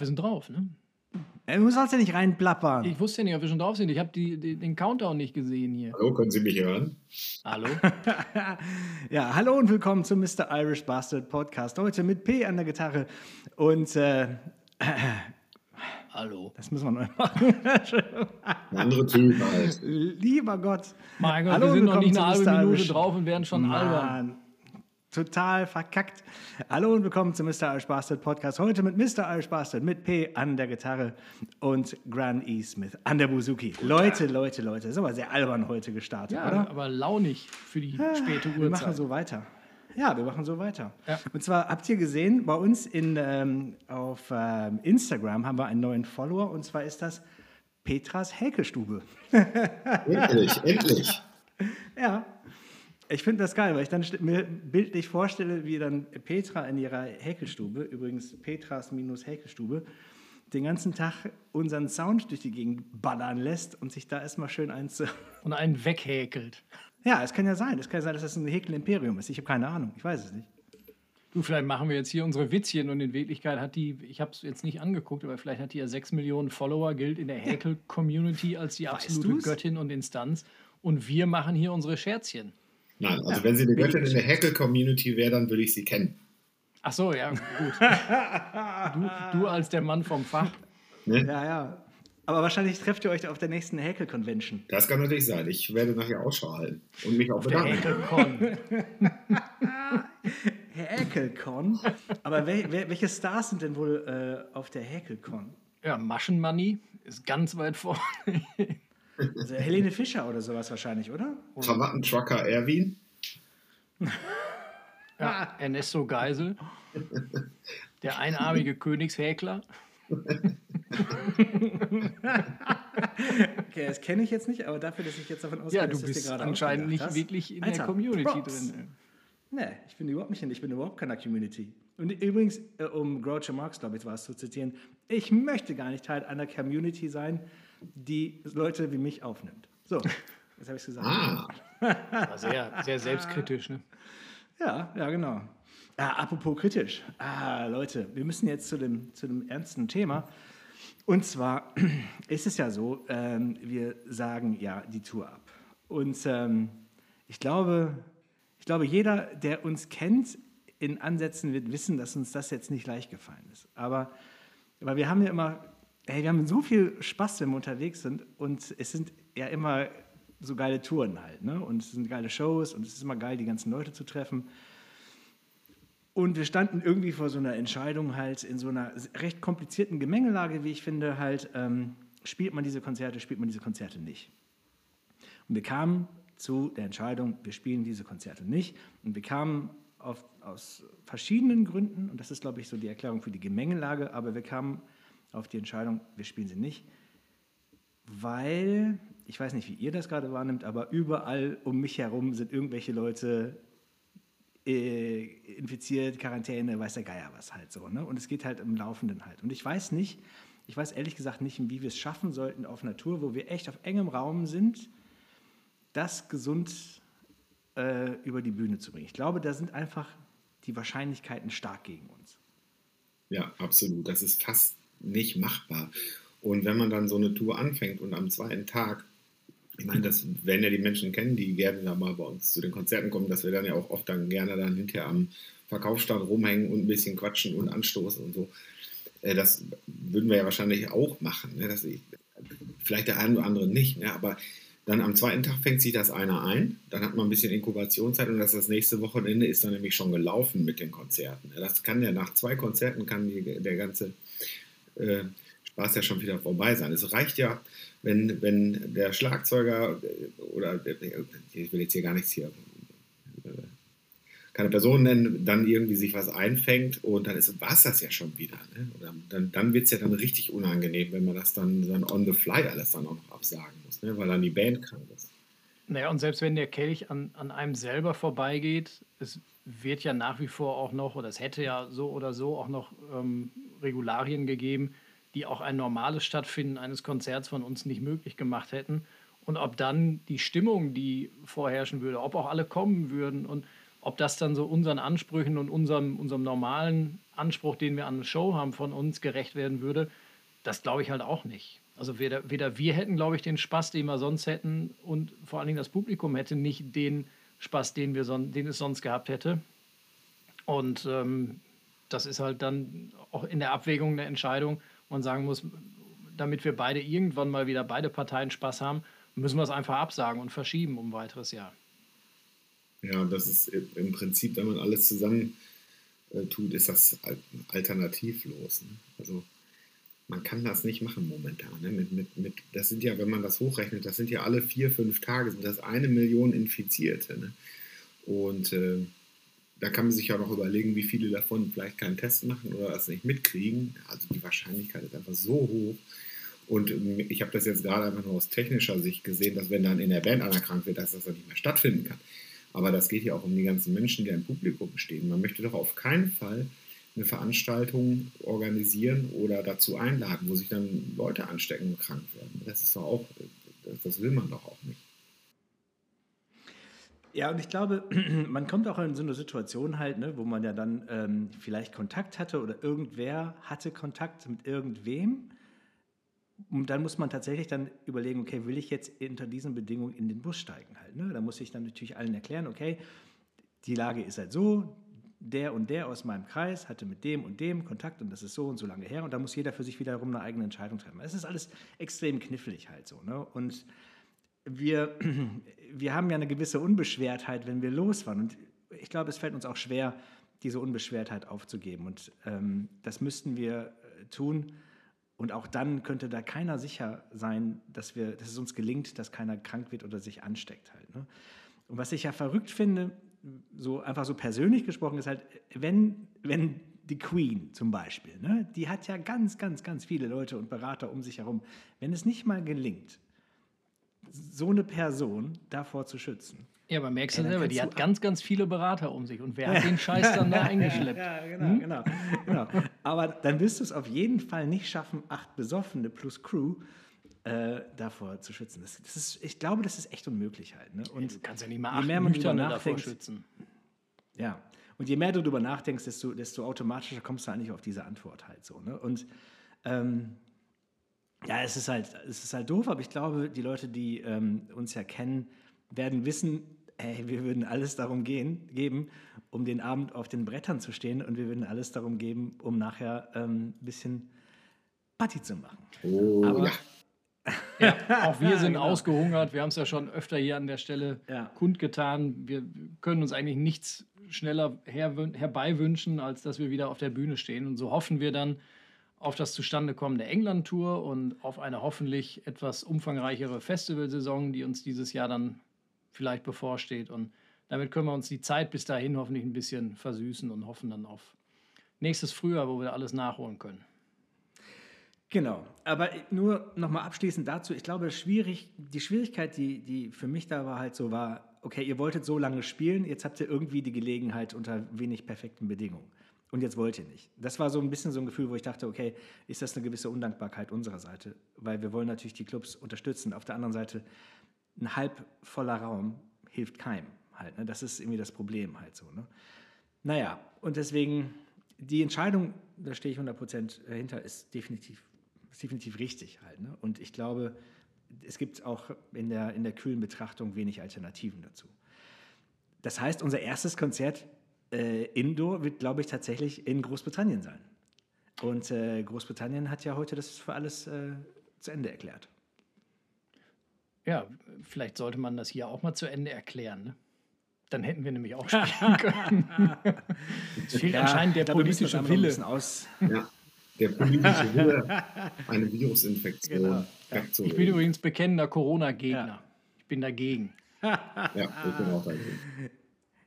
wir sind drauf, ne? Du sollst ja nicht reinplappern. Ich wusste ja nicht, ob wir schon drauf sind. Ich habe den Countdown nicht gesehen hier. Hallo, können Sie mich hören? Hallo? ja, hallo und willkommen zum Mr. Irish Bastard Podcast. Heute mit P an der Gitarre und äh, Hallo. Das müssen wir neu machen. Ein anderer Typ halt. Lieber Gott. Mein Gott, hallo, wir sind noch nicht eine halbe Minute drauf und werden schon Mann. albern total verkackt. Hallo und willkommen zum Mr. Bastard Podcast. Heute mit Mr. Bastard, mit P an der Gitarre und Gran E. Smith an der Buzuki. Leute, Leute, Leute, das ist aber sehr albern heute gestartet, ja, oder? aber launig für die ah, späte Uhrzeit. Wir machen so weiter. Ja, wir machen so weiter. Ja. Und zwar habt ihr gesehen, bei uns in, ähm, auf ähm, Instagram haben wir einen neuen Follower und zwar ist das Petras Häkelstube. endlich, endlich. Ja, ich finde das geil, weil ich dann mir bildlich vorstelle, wie dann Petra in ihrer Häkelstube, übrigens Petras-Häkelstube, den ganzen Tag unseren Sound durch die Gegend ballern lässt und sich da erstmal schön eins. Und einen weghäkelt. Ja, es kann ja sein. Es kann ja sein, dass das ein Häkel-Imperium ist. Ich habe keine Ahnung. Ich weiß es nicht. Du, vielleicht machen wir jetzt hier unsere Witzchen und in Wirklichkeit hat die, ich habe es jetzt nicht angeguckt, aber vielleicht hat die ja sechs Millionen Follower, gilt in der Häkel-Community als die absolute Göttin und Instanz. Und wir machen hier unsere Scherzchen. Nein, also ja, wenn sie eine Göttin in der Hackle-Community wäre, dann würde ich sie kennen. Ach so, ja, gut. du, du als der Mann vom Fach. Ne? Ja, ja. Aber wahrscheinlich trefft ihr euch auf der nächsten Hackle-Convention. Das kann natürlich sein. Ich werde nachher Ausschau halten und mich auch bedanken. Hackle-Con. Hackle-Con? Aber wel, wel, welche Stars sind denn wohl äh, auf der Hackle-Con? Ja, Maschenmoney ist ganz weit vorne. Also Helene Fischer oder sowas wahrscheinlich, oder? Krawattentrucker Erwin. ja, Ernesto Geisel. Der einarmige Königshäkler. okay, das kenne ich jetzt nicht, aber dafür, dass ich jetzt davon ausgehe, ja, du dass bist dir gerade anscheinend nicht hast. wirklich in Alter, der Community Props. drin. Nee, ich bin überhaupt nicht in, ich bin überhaupt keiner Community. Und übrigens, äh, um Groucho Marx, glaube ich, war es zu zitieren, ich möchte gar nicht Teil einer Community sein, die Leute wie mich aufnimmt. So, jetzt habe ich es gesagt. Ah. War sehr, sehr selbstkritisch, ne? Ja, ja, genau. Ah, apropos kritisch. Ah, Leute, wir müssen jetzt zu dem, zu dem ernsten Thema. Und zwar ist es ja so, ähm, wir sagen ja die Tour ab. Und ähm, ich, glaube, ich glaube, jeder, der uns kennt, in Ansätzen wird wissen, dass uns das jetzt nicht leicht gefallen ist. Aber, aber wir haben ja immer hey, wir haben so viel Spaß, wenn wir unterwegs sind und es sind ja immer so geile Touren halt, ne? Und es sind geile Shows und es ist immer geil, die ganzen Leute zu treffen. Und wir standen irgendwie vor so einer Entscheidung halt in so einer recht komplizierten Gemengelage, wie ich finde, halt, ähm, spielt man diese Konzerte, spielt man diese Konzerte nicht. Und wir kamen zu der Entscheidung, wir spielen diese Konzerte nicht. Und wir kamen auf, aus verschiedenen Gründen, und das ist, glaube ich, so die Erklärung für die Gemengelage, aber wir kamen auf die Entscheidung, wir spielen sie nicht, weil, ich weiß nicht, wie ihr das gerade wahrnimmt, aber überall um mich herum sind irgendwelche Leute äh, infiziert, Quarantäne, weiß der Geier was halt so. Ne? Und es geht halt im Laufenden halt. Und ich weiß nicht, ich weiß ehrlich gesagt nicht, wie wir es schaffen sollten auf Natur, wo wir echt auf engem Raum sind, das gesund äh, über die Bühne zu bringen. Ich glaube, da sind einfach die Wahrscheinlichkeiten stark gegen uns. Ja, absolut. Das ist fast nicht machbar. Und wenn man dann so eine Tour anfängt und am zweiten Tag, ich meine, das werden ja die Menschen kennen, die gerne da mal bei uns zu den Konzerten kommen, dass wir dann ja auch oft dann gerne dann hinterher am Verkaufsstand rumhängen und ein bisschen quatschen und anstoßen und so. Äh, das würden wir ja wahrscheinlich auch machen. Ne? Ich, vielleicht der eine oder andere nicht, ne? aber dann am zweiten Tag fängt sich das einer ein, dann hat man ein bisschen Inkubationszeit und das, das nächste Wochenende ist dann nämlich schon gelaufen mit den Konzerten. Das kann ja nach zwei Konzerten kann die, der ganze äh, Spaß ja schon wieder vorbei sein. Es reicht ja, wenn, wenn der Schlagzeuger äh, oder ich will jetzt hier gar nichts hier äh, keine Person nennen, dann irgendwie sich was einfängt und dann war es das ja schon wieder. Ne? Dann dann wird es ja dann richtig unangenehm, wenn man das dann, dann on the fly alles dann auch noch absagen muss, ne? weil dann die Band krank ist. Naja, und selbst wenn der Kelch an, an einem selber vorbeigeht, es wird ja nach wie vor auch noch, oder es hätte ja so oder so auch noch ähm, Regularien gegeben, die auch ein normales Stattfinden eines Konzerts von uns nicht möglich gemacht hätten. Und ob dann die Stimmung, die vorherrschen würde, ob auch alle kommen würden und ob das dann so unseren Ansprüchen und unserem, unserem normalen Anspruch, den wir an eine Show haben, von uns gerecht werden würde, das glaube ich halt auch nicht. Also weder, weder wir hätten, glaube ich, den Spaß, den wir sonst hätten, und vor allen Dingen das Publikum hätte nicht den Spaß, den, wir son den es sonst gehabt hätte. Und ähm, das ist halt dann auch in der Abwägung eine Entscheidung, wo man sagen muss, damit wir beide irgendwann mal wieder beide Parteien Spaß haben, müssen wir es einfach absagen und verschieben um ein weiteres Jahr. Ja, das ist im Prinzip, wenn man alles zusammen äh, tut, ist das alternativlos. Ne? Also man kann das nicht machen momentan. Ne? Mit, mit, mit, das sind ja, wenn man das hochrechnet, das sind ja alle vier, fünf Tage, sind das eine Million Infizierte. Ne? Und äh, da kann man sich ja noch überlegen, wie viele davon vielleicht keinen Test machen oder das nicht mitkriegen. Also die Wahrscheinlichkeit ist einfach so hoch. Und ähm, ich habe das jetzt gerade einfach nur aus technischer Sicht gesehen, dass wenn dann in der Band einer krank wird, dass das dann nicht mehr stattfinden kann. Aber das geht ja auch um die ganzen Menschen, die im Publikum stehen. Man möchte doch auf keinen Fall eine Veranstaltung organisieren oder dazu einladen, wo sich dann Leute anstecken und krank werden. Das ist doch auch, das will man doch auch nicht. Ja, und ich glaube, man kommt auch in so eine Situation halt, ne, wo man ja dann ähm, vielleicht Kontakt hatte oder irgendwer hatte Kontakt mit irgendwem und dann muss man tatsächlich dann überlegen, okay, will ich jetzt unter diesen Bedingungen in den Bus steigen halt. Ne? Da muss ich dann natürlich allen erklären, okay, die Lage ist halt so, der und der aus meinem Kreis hatte mit dem und dem Kontakt und das ist so und so lange her und da muss jeder für sich wiederum eine eigene Entscheidung treffen. Es ist alles extrem knifflig halt so. Ne? Und wir, wir haben ja eine gewisse Unbeschwertheit, wenn wir losfahren und ich glaube, es fällt uns auch schwer, diese Unbeschwertheit aufzugeben und ähm, das müssten wir äh, tun, und auch dann könnte da keiner sicher sein, dass, wir, dass es uns gelingt, dass keiner krank wird oder sich ansteckt halt. Ne? Und was ich ja verrückt finde, so einfach so persönlich gesprochen, ist halt, wenn, wenn die Queen zum Beispiel, ne, die hat ja ganz, ganz, ganz viele Leute und Berater um sich herum. Wenn es nicht mal gelingt, so eine Person davor zu schützen, ja, aber merkst du ja, selber, die hat ganz, ganz viele Berater um sich. Und wer hat den Scheiß dann da eingeschleppt? Ja, genau, hm? genau, genau. Aber dann wirst du es auf jeden Fall nicht schaffen, acht Besoffene plus Crew äh, davor zu schützen. Das, das, ist, ich glaube, das ist echt unmöglich halt. Ne? Und du kannst ja nicht mal acht je mehr man drüber nachdenkt, schützen. Ja, und je mehr du darüber nachdenkst, desto, desto automatischer kommst du eigentlich auf diese Antwort halt so. Ne? Und ähm, ja, es ist, halt, es ist halt doof, aber ich glaube, die Leute, die ähm, uns ja kennen, werden wissen, hey, wir würden alles darum gehen, geben, um den Abend auf den Brettern zu stehen und wir würden alles darum geben, um nachher ähm, ein bisschen Party zu machen. Oh, Aber, ja. ja. auch wir sind genau. ausgehungert. Wir haben es ja schon öfter hier an der Stelle ja. kundgetan. Wir können uns eigentlich nichts schneller her, herbeiwünschen, als dass wir wieder auf der Bühne stehen. Und so hoffen wir dann auf das Zustandekommen der England-Tour und auf eine hoffentlich etwas umfangreichere Festivalsaison, die uns dieses Jahr dann vielleicht bevorsteht. Und damit können wir uns die Zeit bis dahin hoffentlich ein bisschen versüßen und hoffen dann auf nächstes Frühjahr, wo wir alles nachholen können. Genau, aber nur nochmal abschließend dazu, ich glaube, schwierig, die Schwierigkeit, die, die für mich da war, halt so war, okay, ihr wolltet so lange spielen, jetzt habt ihr irgendwie die Gelegenheit unter wenig perfekten Bedingungen. Und jetzt wollt ihr nicht. Das war so ein bisschen so ein Gefühl, wo ich dachte, okay, ist das eine gewisse Undankbarkeit unserer Seite? Weil wir wollen natürlich die Clubs unterstützen. Auf der anderen Seite ein halb voller Raum hilft keinem halt. Ne? Das ist irgendwie das Problem halt so. Ne? Naja, und deswegen, die Entscheidung, da stehe ich 100% dahinter, ist definitiv, ist definitiv richtig halt. Ne? Und ich glaube, es gibt auch in der, in der kühlen Betrachtung wenig Alternativen dazu. Das heißt, unser erstes Konzert äh, Indoor wird, glaube ich, tatsächlich in Großbritannien sein. Und äh, Großbritannien hat ja heute das für alles äh, zu Ende erklärt. Ja, vielleicht sollte man das hier auch mal zu Ende erklären. Ne? Dann hätten wir nämlich auch spielen können. es fehlt ja, anscheinend der politische Wille. Aus. Ja, der politische Wille, eine Virusinfektion genau. ja. Ich bin übrigens bekennender Corona-Gegner. Ja. Ich bin dagegen. ja, ich bin auch dagegen.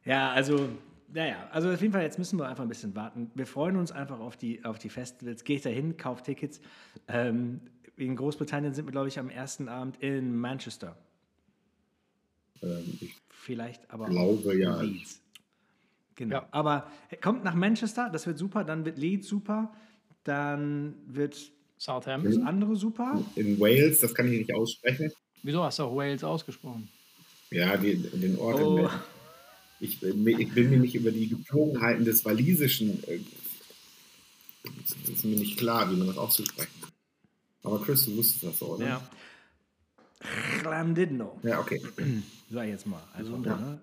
Ja, also naja, also auf jeden Fall, jetzt müssen wir einfach ein bisschen warten. Wir freuen uns einfach auf die, auf die Festivals. Geht dahin, kauft Tickets. Ähm, in Großbritannien sind wir, glaube ich, am ersten Abend in Manchester. Ähm, Vielleicht aber glaube, auch ja. Leeds. Genau. Ja. Aber kommt nach Manchester, das wird super. Dann wird Leeds super. Dann wird Southampton. Das andere super. In Wales, das kann ich nicht aussprechen. Wieso hast du auch Wales ausgesprochen? Ja, die, den Ort oh. in ich, ich, will mir nicht über die Gepflogenheiten des Walisischen äh, Das ist mir nicht klar, wie man das auszusprechen kann. Aber Chris, du wusstest das so, oder? Ja. Llandudno. Ja, okay. Sag ich jetzt mal. Also, Ja. ne?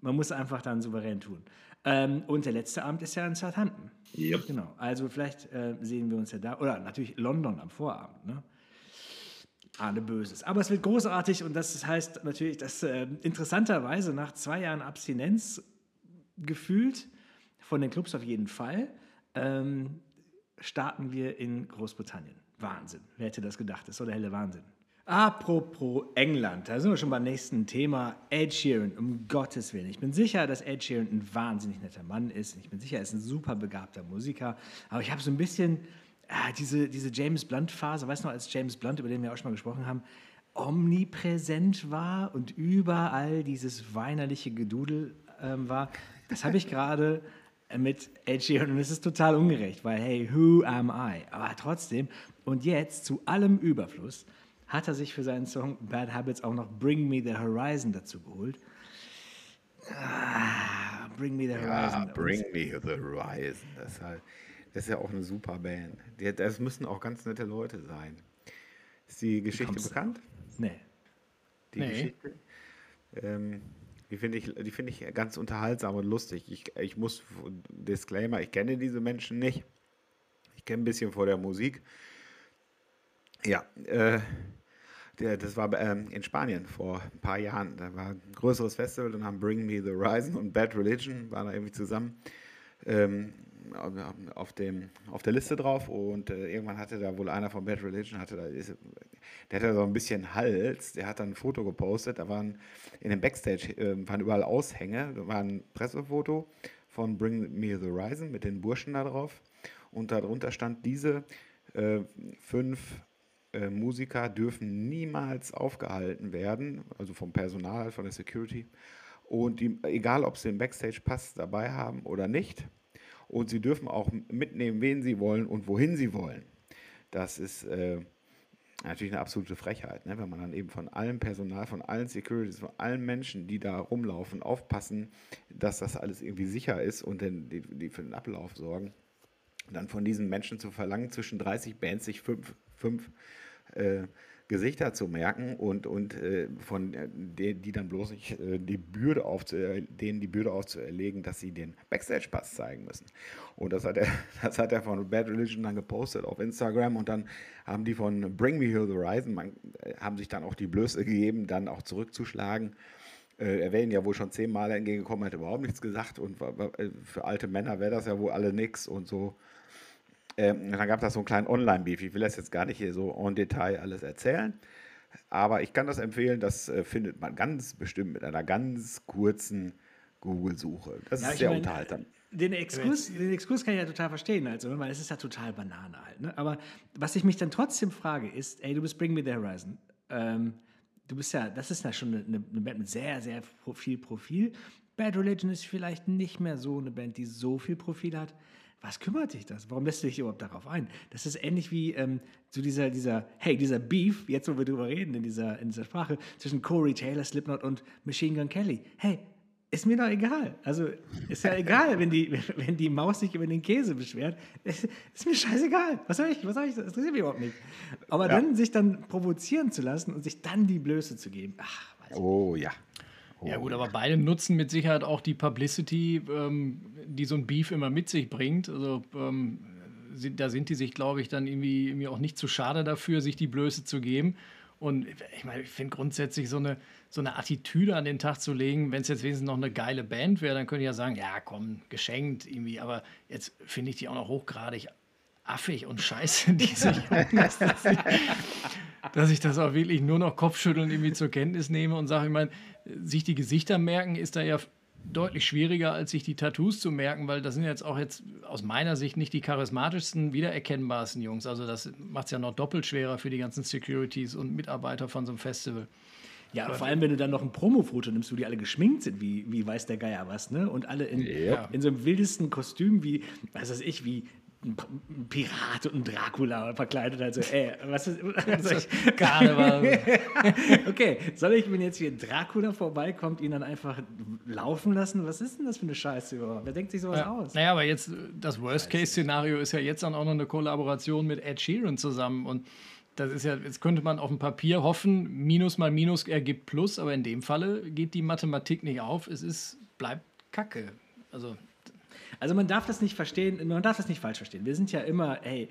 Man muss einfach dann souverän tun. Ähm, und der letzte Abend ist ja in Southampton. Yep. Genau. Also vielleicht äh, sehen wir uns ja da. Oder natürlich London am Vorabend. Ne? Ahne Böses. Aber es wird großartig und das heißt natürlich, dass äh, interessanterweise nach zwei Jahren Abstinenz gefühlt, von den Clubs auf jeden Fall, ähm, starten wir in Großbritannien. Wahnsinn. Wer hätte das gedacht? Das ist so der helle Wahnsinn. Apropos England, da sind wir schon beim nächsten Thema. Ed Sheeran, um Gottes Willen. Ich bin sicher, dass Ed Sheeran ein wahnsinnig netter Mann ist. Ich bin sicher, er ist ein super begabter Musiker. Aber ich habe so ein bisschen ah, diese, diese James Blunt-Phase, weißt du noch, als James Blunt, über den wir auch schon mal gesprochen haben, omnipräsent war und überall dieses weinerliche Gedudel ähm, war. Das habe ich gerade mit Ed Sheeran und es ist total ungerecht, weil hey, who am I? Aber trotzdem, und jetzt zu allem Überfluss, hat er sich für seinen Song Bad Habits auch noch Bring Me the Horizon dazu geholt. Ah, Bring Me the Horizon. Ja, Bring Me the Horizon. Das ist, halt, das ist ja auch eine super Band. Das müssen auch ganz nette Leute sein. Ist die Geschichte kommst du bekannt? Nee. Die Nee. Geschichte? Ähm, die finde ich, die finde ich ganz unterhaltsam und lustig. Ich, ich muss, Disclaimer, ich kenne diese Menschen nicht. Ich kenne ein bisschen vor der Musik. Ja, äh, der, das war ähm, in Spanien vor ein paar Jahren. Da war ein größeres Festival und haben Bring Me the Horizon und Bad Religion waren da irgendwie zusammen ähm, auf, dem, auf der Liste drauf. Und äh, irgendwann hatte da wohl einer von Bad Religion, hatte da, der hatte so ein bisschen Hals, der hat dann ein Foto gepostet, da waren in dem Backstage äh, waren überall Aushänge, da war ein Pressefoto von Bring Me the Horizon mit den Burschen da drauf. Und darunter stand, diese äh, fünf äh, Musiker dürfen niemals aufgehalten werden, also vom Personal, von der Security. Und die, egal, ob sie den Backstage-Pass dabei haben oder nicht. Und sie dürfen auch mitnehmen, wen sie wollen und wohin sie wollen. Das ist äh, natürlich eine absolute Frechheit, ne? wenn man dann eben von allem Personal, von allen Securities, von allen Menschen, die da rumlaufen, aufpassen, dass das alles irgendwie sicher ist und dann die, die für den Ablauf sorgen. Dann von diesen Menschen zu verlangen, zwischen 30 Bands sich fünf, fünf äh, Gesichter zu merken und, und äh, von äh, de, die dann bloß nicht äh, die Bürde aufzu, denen die Bürde aufzuerlegen, dass sie den Backstage-Pass zeigen müssen. Und das hat, er, das hat er von Bad Religion dann gepostet auf Instagram und dann haben die von Bring Me Here the Horizon, man, äh, haben sich dann auch die Blöße gegeben, dann auch zurückzuschlagen. Äh, er wäre ihnen ja wohl schon zehnmal entgegengekommen, hat überhaupt nichts gesagt und äh, für alte Männer wäre das ja wohl alle nix und so. Ähm, dann gab es so einen kleinen Online-Beef. Ich will das jetzt gar nicht hier so en Detail alles erzählen. Aber ich kann das empfehlen, das äh, findet man ganz bestimmt mit einer ganz kurzen Google-Suche. Das Ja, ist sehr unterhaltsam. Den Exkurs, den Exkurs kann ich ja total verstehen, also, ne, weil es ist ja total Banane halt. Ne? Aber was ich mich dann trotzdem frage, ist, ey, du bist Bring Me the Horizon. Ähm, du bist ja, das ist ja schon eine, eine Band mit sehr, sehr viel Profil. Bad Religion ist vielleicht nicht mehr so eine Band, die so viel Profil hat. Was kümmert dich das? Warum lässt du dich überhaupt darauf ein? Das ist ähnlich wie ähm, so dieser, dieser, hey, dieser Beef, jetzt wo wir drüber reden in dieser, in dieser Sprache, zwischen Corey Taylor, Slipknot und Machine Gun Kelly. Hey, ist mir doch egal. Also ist ja egal, wenn die, wenn die Maus sich über den Käse beschwert. Ist, ist mir scheißegal. Was soll ich? Was soll ich? Das interessiert mich überhaupt nicht. Aber dann sich dann provozieren zu lassen und sich dann die Blöße zu geben. Ach, weiß ich. Oh ja. Ja gut, aber beide nutzen mit Sicherheit auch die Publicity, ähm, die so ein Beef immer mit sich bringt. Also ähm, sind, da sind die sich, glaube ich, dann irgendwie, irgendwie auch nicht zu schade dafür, sich die Blöße zu geben. Und ich meine, ich finde grundsätzlich so eine, so eine Attitüde an den Tag zu legen, wenn es jetzt wenigstens noch eine geile Band wäre, dann könnte ich ja sagen, ja komm, geschenkt irgendwie. Aber jetzt finde ich die auch noch hochgradig affig und scheiße, diese Jungs, dass ich, das auch wirklich nur noch Kopfschütteln irgendwie zur Kenntnis nehme und sage, ich meine, sich die Gesichter merken ist da ja deutlich schwieriger, als sich die Tattoos zu merken, weil das sind jetzt auch jetzt aus meiner Sicht nicht die charismatischsten, wiedererkennbarsten Jungs. Also das macht es ja noch doppelt schwerer für die ganzen Securities und Mitarbeiter von so einem Festival. Ja, vor allem, wenn du dann noch ein Promo-Foto nimmst, wo die alle geschminkt sind, wie, wie weiß der Geier was, ne? Und alle in, Ja. in so einem wildesten Kostüm wie, was weiß ich, wie ein Pirat und ein Dracula verkleidet. Also, ey, was ist. Also ich, Karneval. okay, soll ich, wenn jetzt hier Dracula vorbeikommt, ihn dann einfach laufen lassen? Was ist denn das für eine Scheiße überhaupt? Wer denkt sich sowas ja. aus? Naja, aber jetzt, das Worst-Case-Szenario ist ja jetzt dann auch noch eine Kollaboration mit Ed Sheeran zusammen und das ist ja, jetzt könnte man auf dem Papier hoffen, Minus mal Minus ergibt Plus, aber in dem Falle geht die Mathematik nicht auf. Es ist, bleibt Kacke. Also also man darf das nicht verstehen, man darf das nicht falsch verstehen. Wir sind ja immer, hey,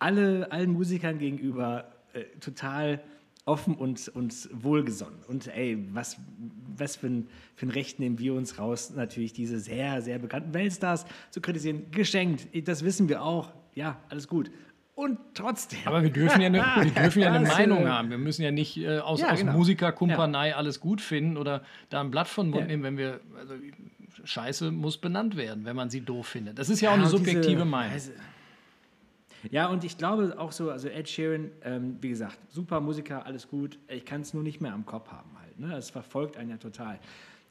alle, allen Musikern gegenüber äh, total offen und, und wohlgesonnen. Und ey, was, was für, ein, für ein Recht nehmen wir uns raus, natürlich diese sehr, sehr bekannten Weltstars zu kritisieren. Geschenkt, das wissen wir auch. Ja, alles gut. Und trotzdem. Aber wir dürfen ja eine, wir dürfen ja eine Meinung haben. Wir müssen ja nicht äh, aus, ja, aus genau. Musikerkumpanei ja. alles gut finden oder da ein Blatt von Mund ja. nehmen, wenn wir. Also, Scheiße muss benannt werden, wenn man sie doof findet. Das ist ja, auch eine subjektive diese, Meinung. Also, ja, und ich glaube auch so, also Ed Sheeran, ähm, wie gesagt, super Musiker, alles gut. Ich kann es nur nicht mehr am Kopf haben halt. Ne? Das verfolgt einen ja total.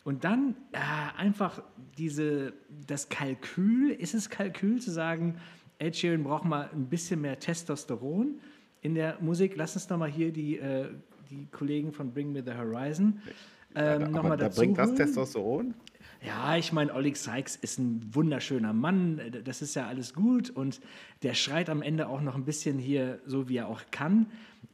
Und dann äh, einfach diese, das Kalkül, ist es Kalkül zu sagen, Ed Sheeran braucht mal ein bisschen mehr Testosteron in der Musik. Lass uns doch mal hier die, äh, die Kollegen von Bring Me the Horizon ähm, ja, nochmal dazu. Da bringt das Testosteron? Ja, ich meine, Oleg Sykes ist ein wunderschöner Mann, das ist ja alles gut und der schreit am Ende auch noch ein bisschen hier, so wie er auch kann,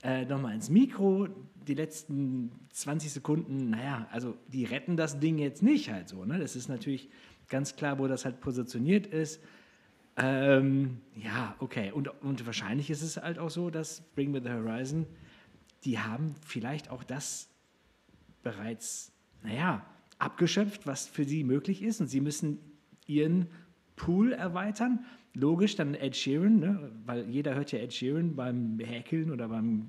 äh, nochmal ins Mikro. Die letzten 20 Sekunden, naja, also die retten das Ding jetzt nicht halt so. Ne? Das ist natürlich ganz klar, wo das halt positioniert ist. Ähm, ja, okay. Und, und wahrscheinlich ist es halt auch so, dass Bring Me the Horizon, die haben vielleicht auch das bereits, naja, abgeschöpft, was für sie möglich ist. Und sie müssen ihren Pool erweitern. Logisch, dann Ed Sheeran, ne? weil jeder hört ja Ed Sheeran beim Häkeln oder beim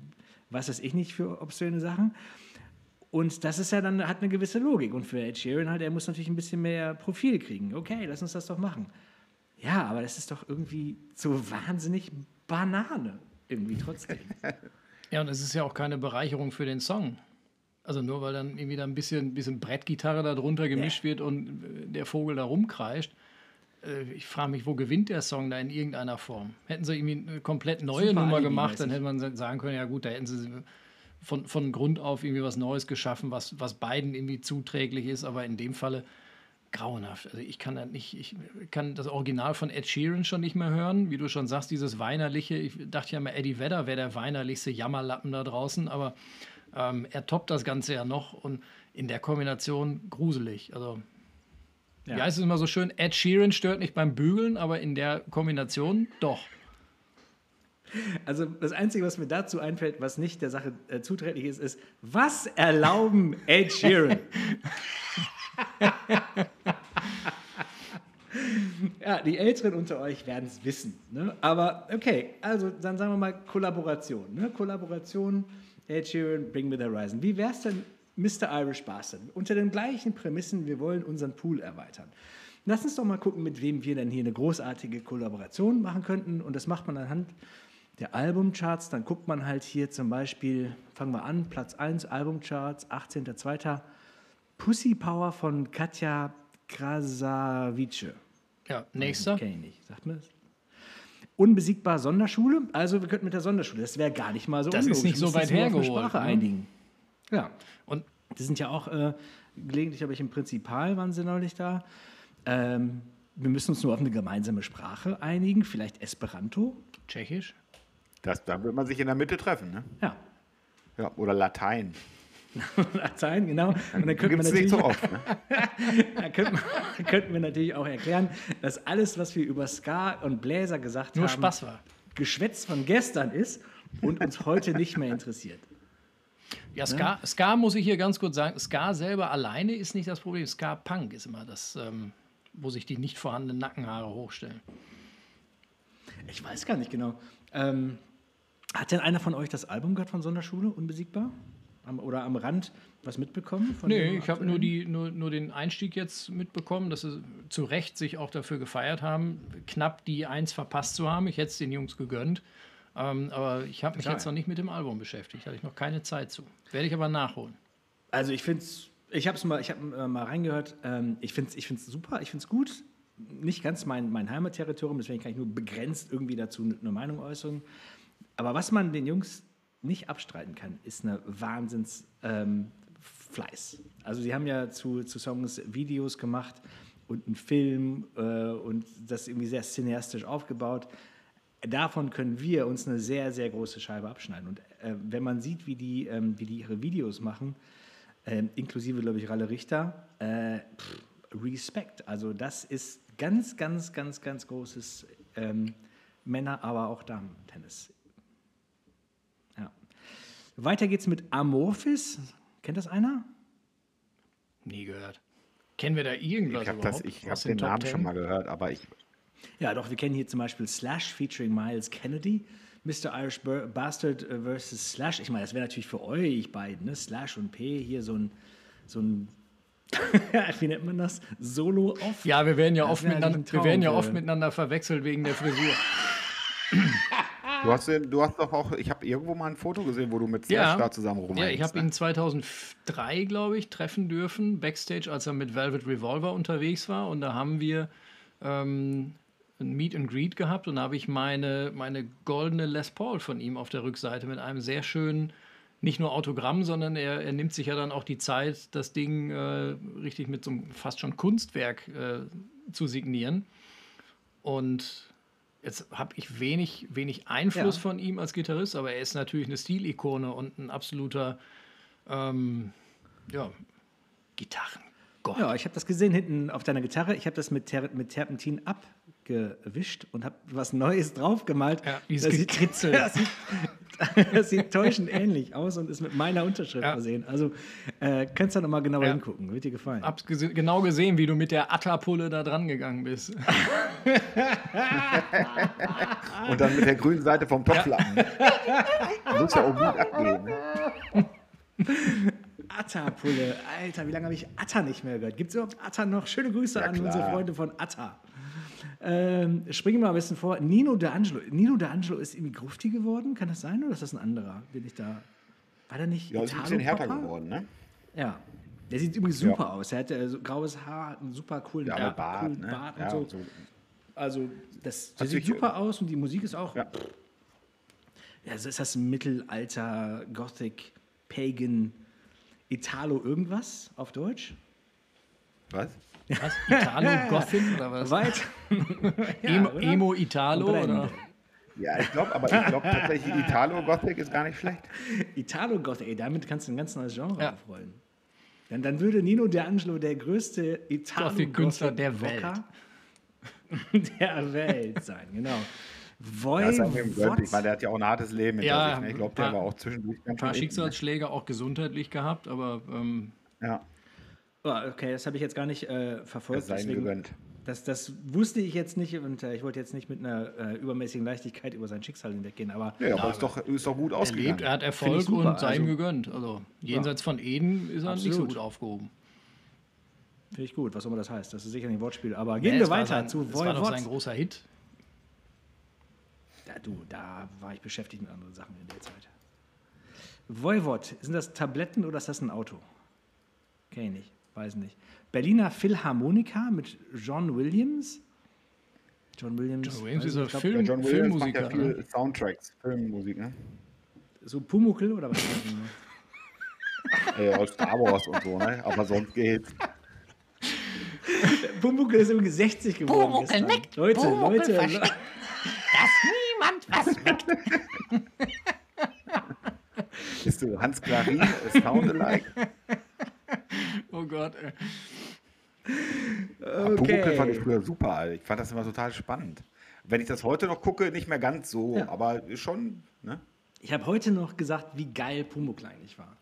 was weiß ich nicht für obszöne Sachen. Und das ist ja dann, hat eine gewisse Logik. Und für Ed Sheeran halt, er muss natürlich ein bisschen mehr Profil kriegen. Okay, lass uns das doch machen. Ja, aber das ist doch irgendwie so wahnsinnig Banane. Irgendwie trotzdem. Ja, und es ist ja auch keine Bereicherung für den Song. Also nur weil dann irgendwie da ein bisschen, bisschen Brettgitarre da drunter gemischt ja. wird und äh, der Vogel da rumkreischt. Äh, ich frage mich, wo gewinnt der Song da in irgendeiner Form? Hätten sie irgendwie eine komplett neue Super Nummer gemacht, dann hätte man sagen können, ja gut, da hätten sie von, von Grund auf irgendwie was Neues geschaffen, was, was beiden irgendwie zuträglich ist, aber in dem Falle grauenhaft. Also ich kann nicht, ich kann das Original von Ed Sheeran schon nicht mehr hören. Wie du schon sagst, dieses weinerliche, ich dachte ja mal, Eddie Vedder wäre der weinerlichste Jammerlappen da draußen, aber ähm, er toppt das Ganze ja noch und in der Kombination gruselig. Also, ja. wie heißt es immer so schön? Ed Sheeran stört nicht beim Bügeln, aber in der Kombination doch. Also das Einzige, was mir dazu einfällt, was nicht der Sache äh, zuträglich ist, ist, was erlauben Ed Sheeran? ja, die Älteren unter euch werden es wissen. Ne? Aber okay, also dann sagen wir mal Kollaboration. Ne? Kollaboration Ed Sheeran, Bring Me the Horizon. Wie wäre es denn, Mr. Irish Bastard? Unter den gleichen Prämissen, wir wollen unseren Pool erweitern. Lass uns doch mal gucken, mit wem wir denn hier eine großartige Kollaboration machen könnten. Und das macht man anhand der Albumcharts. Dann guckt man halt hier zum Beispiel, fangen wir an, Platz 1 Albumcharts, 18.02. Pussy Power von Katja Krasavice. Ja, nächster. Kenne ich nicht. Sagt man das? Unbesiegbar Sonderschule. Also wir könnten mit der Sonderschule, das wäre gar nicht mal so Das ist nicht so weit hergeholt. Sprache ne? einigen. Ja. Und die sind ja auch äh, gelegentlich, aber ich im Prinzipal waren sie neulich da. Ähm, wir müssen uns nur auf eine gemeinsame Sprache einigen, vielleicht Esperanto. Tschechisch. Das, da wird man sich in der Mitte treffen, ne? Ja. Ja, oder Latein. Latein, genau. Und dann könnten wir natürlich, so oft, ne? da könnten, könnten wir natürlich auch erklären, dass alles, was wir über Ska und Bläser gesagt Nur haben, Spaß war. Geschwätz von gestern ist und uns heute nicht mehr interessiert. Ja, Ska, ne? Ska muss ich hier ganz kurz sagen, Ska selber alleine ist nicht das Problem. Ska-Punk ist immer das, ähm, wo sich die nicht vorhandenen Nackenhaare hochstellen. Ich weiß gar nicht genau. Ähm, hat denn einer von euch das Album gehört von Sonderschule, Unbesiegbar? Am, oder am Rand was mitbekommen? Von nee, ich habe nur, nur, nur den Einstieg jetzt mitbekommen, dass sie zu Recht sich auch dafür gefeiert haben, knapp die Eins verpasst zu haben. Ich hätte es den Jungs gegönnt. Ähm, aber ich habe mich Klar. jetzt noch nicht mit dem Album beschäftigt. Hatte ich noch keine Zeit zu. Werde ich aber nachholen. Also ich finde es, ich habe es mal, ich habe äh, mal reingehört. Ähm, ich finde es ich find's super, ich finde es gut. nicht ganz mein, mein Heimatterritorium, deswegen kann ich nur begrenzt irgendwie dazu eine Meinung äußern. Aber was man den Jungs nicht abstreiten kann, ist eine Wahnsinns ähm. Also sie haben ja zu, zu Songs Videos gemacht und einen Film äh, und das irgendwie sehr cineastisch aufgebaut. Davon können wir uns eine sehr, sehr große Scheibe abschneiden. Und äh, wenn man sieht, wie die, ähm, wie die ihre Videos machen, äh, inklusive, glaube ich, Ralle Richter, äh, pff, Respekt. Also das ist ganz, ganz, ganz, ganz großes ähm, Männer-, aber auch Damen-Tennis. Weiter geht's mit Amorphis. Kennt das einer? Nie gehört. Kennen wir da irgendwas Ich habe überhaupt? hab aus den Top Namen 10? schon mal gehört, aber ich. Ja, doch, wir kennen hier zum Beispiel Slash featuring Miles Kennedy. Mr. Irish Bastard äh, versus Slash. Ich meine, das wäre natürlich für euch beiden, ne? Slash und P, hier so ein, so ein wie nennt man das? Solo-Off? Ja, wir werden ja, Das oft miteinander, wir werden ja oft miteinander verwechselt wegen der Frisur. Du hast, du hast doch auch, ich habe irgendwo mal ein Foto gesehen, wo du mit Slash da zusammen rumhängst. Ja, ich habe ne? ihn 2003, glaube ich, treffen dürfen, Backstage, als er mit Velvet Revolver unterwegs war. Und da haben wir ähm, ein Meet and Greet gehabt und da habe ich meine, meine goldene Les Paul von ihm auf der Rückseite mit einem sehr schönen, nicht nur Autogramm, sondern er, er nimmt sich ja dann auch die Zeit, das Ding äh, richtig mit so einem fast schon Kunstwerk äh, zu signieren. Und jetzt habe ich wenig, wenig Einfluss Ja. von ihm als Gitarrist, aber er ist natürlich eine Stilikone und ein absoluter ähm, ja, Gitarrengott. Ja, ich habe das gesehen hinten auf deiner Gitarre. Ich habe das mit, Ter mit Terpentin abgewischt und habe was Neues draufgemalt. Ja, dieses das, sieht, das, sieht, das sieht täuschend ähnlich aus und ist mit meiner Unterschrift Ja. versehen. Also äh, kannst du da nochmal genauer Ja. hingucken. Wird dir gefallen. Hab's gese genau gesehen, wie du mit der Atta-Pulle da dran gegangen bist. Und dann mit der grünen Seite vom Topflappen. Du musst ja auch gut abgehen. Atta-Pulle. Alter, wie lange habe ich Atta nicht mehr gehört? Gibt es überhaupt Atta noch? Schöne Grüße Ja, an unsere Freunde von Atta. Ähm, springen wir mal ein bisschen vor. Nino D'Angelo. Nino D'Angelo ist irgendwie grufti geworden. Kann das sein oder ist das ein anderer? Bin ich da. War der nicht Ja, ist ein bisschen härter geworden, ne? Ja. Der sieht übrigens super aus. Er hat äh, so graues Haar, hat einen super coolen Ja, Bart, coolen ne? Bart Ja, und so. so. Also, das, der sieht sich, super aus und die Musik ist auch. Ja. Ja, ist das Mittelalter, Gothic, Pagan, Italo irgendwas auf Deutsch? Was? Was? Italo-Gothic oder was? Weit. Emo, oder? Emo Italo oder? Ja, ich glaube, aber ich glaube tatsächlich, Italo-Gothic ist gar nicht schlecht. Italo Gothic, ey, damit kannst du ein ganz neues Genre Ja. aufrollen. Dann, dann würde Nino D'Angelo der größte Italo Gothic-Künstler der Welt. Der Welt sein, genau. Das ist ihm gegönnt. Ich meine, Voivod, der hat ja auch ein hartes Leben hinter Ja, sich. Ne? Ich glaube, der war auch zwischendurch ganz Ein paar schön. Schicksalsschläge auch gesundheitlich gehabt, aber ähm, Ja, Oh, okay, das habe ich jetzt gar nicht äh, das verfolgt. sei ihm deswegen- gegönnt. Das, das wusste ich jetzt nicht und äh, ich wollte jetzt nicht mit einer äh, übermäßigen Leichtigkeit über sein Schicksal hinweggehen, aber Ja, aber ist doch, ist doch gut er ausgegangen. lebt, er hat Erfolg super, und sei ihm also- gegönnt. Also jenseits von Eden ist er nicht so Absolut. gut aufgehoben. finde ich gut, was auch immer das heißt. Das ist sicher ein Wortspiel, aber Nee, gehen wir es war weiter sein, zu Es war doch sein Voivod. großer Hit. Ja, du, da war ich beschäftigt mit anderen Sachen in der Zeit. Voivod, sind das Tabletten oder ist das ein Auto? Kenn ich nicht, weiß nicht. Berliner Philharmoniker mit John Williams. John Williams. John Williams ist ein Film- Ja, John Williams macht ja Filmmusiker, viel ne? Soundtracks, Filmmusik, ne? So Pumuckl oder was? Ja, aus Star Wars und so, ne? Aber sonst geht's. Pumuckl ist irgendwie 60 geworden. Pumuckl gestern. nickt, Leute, Pumuckl Leute. Dass niemand was weckt. Bist du Hans Clarin, Sound-alike? Oh Gott, ey. Okay. Pumuckl fand ich früher super. Ich fand das immer total spannend. Wenn ich das heute noch gucke, nicht mehr ganz so, Ja. aber schon, ne? Ich habe heute noch gesagt, wie geil Pumuckl eigentlich war.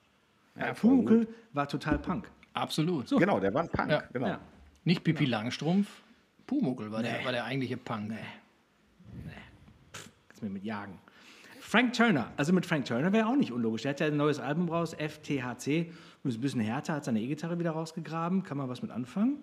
Ja, Pumuckl war total Punk. Absolut. Genau, der war ein Punk, Ja. genau. Ja. Nicht Pippi Langstrumpf, Pumuckl war, der, Nee. war der eigentliche Punk. Kannst mir mit jagen. Frank Turner, also mit Frank Turner wäre auch nicht unlogisch. Der hat ja ein neues Album raus, FTHC, und ist ein bisschen härter, hat seine E-Gitarre wieder rausgegraben, kann man was mit anfangen.